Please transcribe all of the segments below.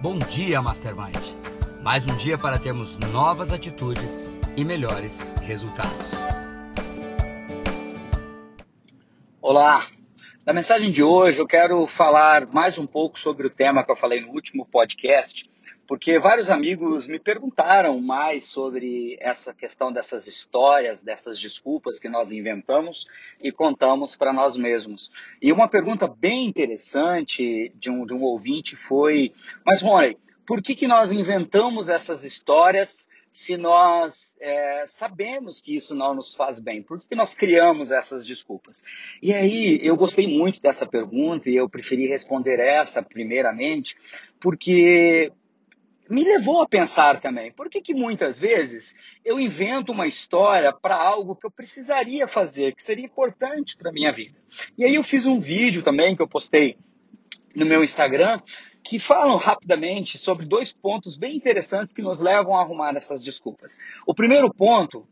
Bom dia, Mastermind. Mais um dia para termos novas atitudes e melhores resultados. Olá! Na mensagem de hoje eu quero falar mais um pouco sobre o tema que eu falei no último podcast, porque vários amigos me perguntaram mais sobre essa questão dessas histórias, dessas desculpas que nós inventamos e contamos para nós mesmos. E uma pergunta bem interessante de um, de um ouvinte foi: Mas, Rony, por que, que nós inventamos essas histórias se nós é, sabemos que isso não nos faz bem? Por que nós criamos essas desculpas? E aí, eu gostei muito dessa pergunta e eu preferi responder essa primeiramente, porque me levou a pensar também, por que, que muitas vezes eu invento uma história para algo que eu precisaria fazer, que seria importante para a minha vida. E aí eu fiz um vídeo também que eu postei no meu Instagram, que falam rapidamente sobre dois pontos bem interessantes que nos levam a arrumar essas desculpas. O primeiro ponto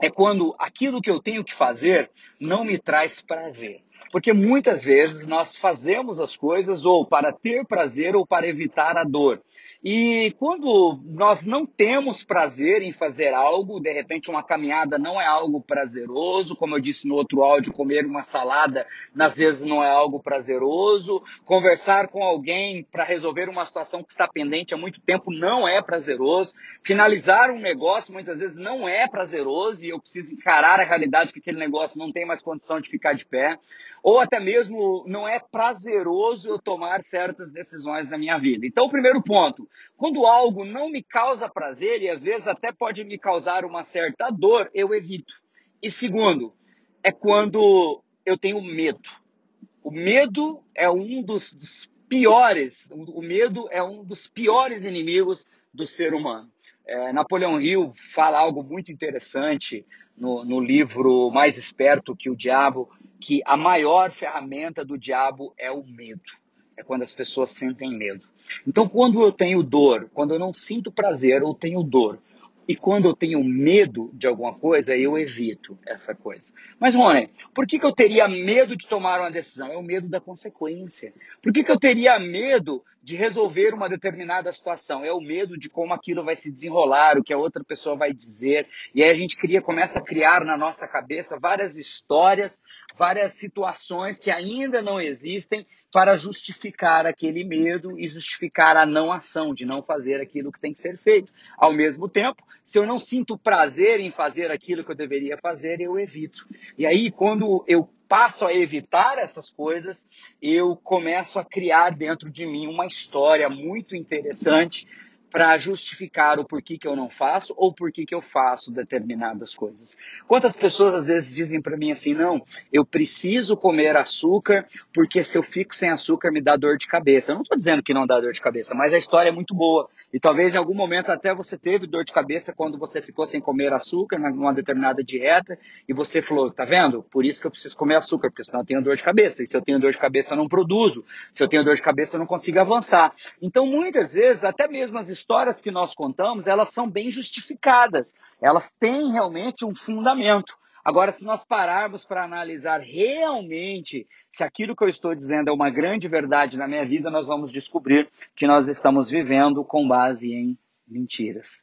é quando aquilo que eu tenho que fazer não me traz prazer. Porque muitas vezes nós fazemos as coisas ou para ter prazer ou para evitar a dor. E quando nós não temos prazer em fazer algo, de repente uma caminhada não é algo prazeroso, como eu disse no outro áudio, comer uma salada às vezes não é algo prazeroso, conversar com alguém para resolver uma situação que está pendente há muito tempo não é prazeroso, finalizar um negócio muitas vezes não é prazeroso e eu preciso encarar a realidade que aquele negócio não tem mais condição de ficar de pé, ou até mesmo não é prazeroso eu tomar certas decisões na minha vida. Então, o primeiro ponto, quando algo não me causa prazer e às vezes até pode me causar uma certa dor, eu evito. E segundo, é quando eu tenho medo. O medo é um dos, dos piores, o medo é um dos piores inimigos do ser humano. É, Napoleão Hill fala algo muito interessante no, no livro Mais Esperto que o Diabo, que a maior ferramenta do diabo é o medo. É quando as pessoas sentem medo. Então, quando eu tenho dor, quando eu não sinto prazer ou tenho dor, e quando eu tenho medo de alguma coisa, eu evito essa coisa. Mas, Rony, por que, que eu teria medo de tomar uma decisão? É o medo da consequência. Por que, que eu teria medo de resolver uma determinada situação? É o medo de como aquilo vai se desenrolar, o que a outra pessoa vai dizer. E aí a gente cria, começa a criar na nossa cabeça várias histórias, várias situações que ainda não existem para justificar aquele medo e justificar a não ação, de não fazer aquilo que tem que ser feito. Ao mesmo tempo, se eu não sinto prazer em fazer aquilo que eu deveria fazer, eu evito. E aí, quando eu passo a evitar essas coisas, eu começo a criar dentro de mim uma história muito interessante para justificar o porquê que eu não faço ou porquê que eu faço determinadas coisas. Quantas pessoas às vezes dizem para mim assim, não, eu preciso comer açúcar porque se eu fico sem açúcar me dá dor de cabeça. Eu não estou dizendo que não dá dor de cabeça, mas a história é muito boa. E talvez em algum momento até você teve dor de cabeça quando você ficou sem comer açúcar numa determinada dieta e você falou, tá vendo? Por isso que eu preciso comer açúcar, porque senão eu tenho dor de cabeça. E se eu tenho dor de cabeça eu não produzo. Se eu tenho dor de cabeça eu não consigo avançar. Então muitas vezes, até mesmo as histórias que nós contamos, elas são bem justificadas. Elas têm realmente um fundamento. Agora, se nós pararmos para analisar realmente se aquilo que eu estou dizendo é uma grande verdade na minha vida, nós vamos descobrir que nós estamos vivendo com base em mentiras.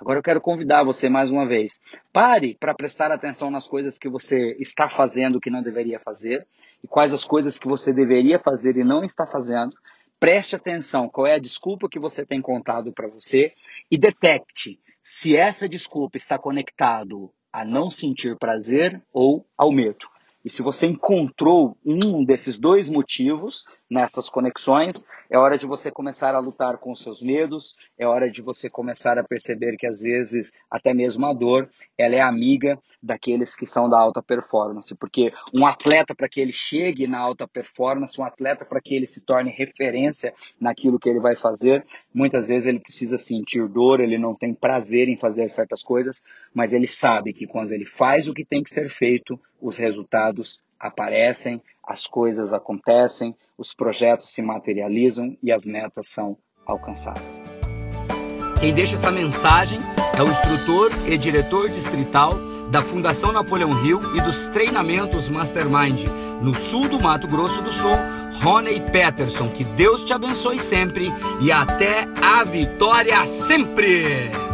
Agora eu quero convidar você mais uma vez. Pare para prestar atenção nas coisas que você está fazendo que não deveria fazer e quais as coisas que você deveria fazer e não está fazendo Preste atenção qual é a desculpa que você tem contado para você e detecte se essa desculpa está conectado a não sentir prazer ou ao medo. E se você encontrou um desses dois motivos nessas conexões, é hora de você começar a lutar com os seus medos, é hora de você começar a perceber que às vezes até mesmo a dor, ela é amiga daqueles que são da alta performance, porque um atleta para que ele chegue na alta performance, um atleta para que ele se torne referência naquilo que ele vai fazer, muitas vezes ele precisa sentir dor, ele não tem prazer em fazer certas coisas, mas ele sabe que quando ele faz o que tem que ser feito, os resultados aparecem, as coisas acontecem, os projetos se materializam e as metas são alcançadas. Quem deixa essa mensagem é o instrutor e diretor distrital da Fundação Napoleão Rio e dos treinamentos Mastermind no sul do Mato Grosso do Sul, Rony Peterson. Que Deus te abençoe sempre e até a vitória sempre!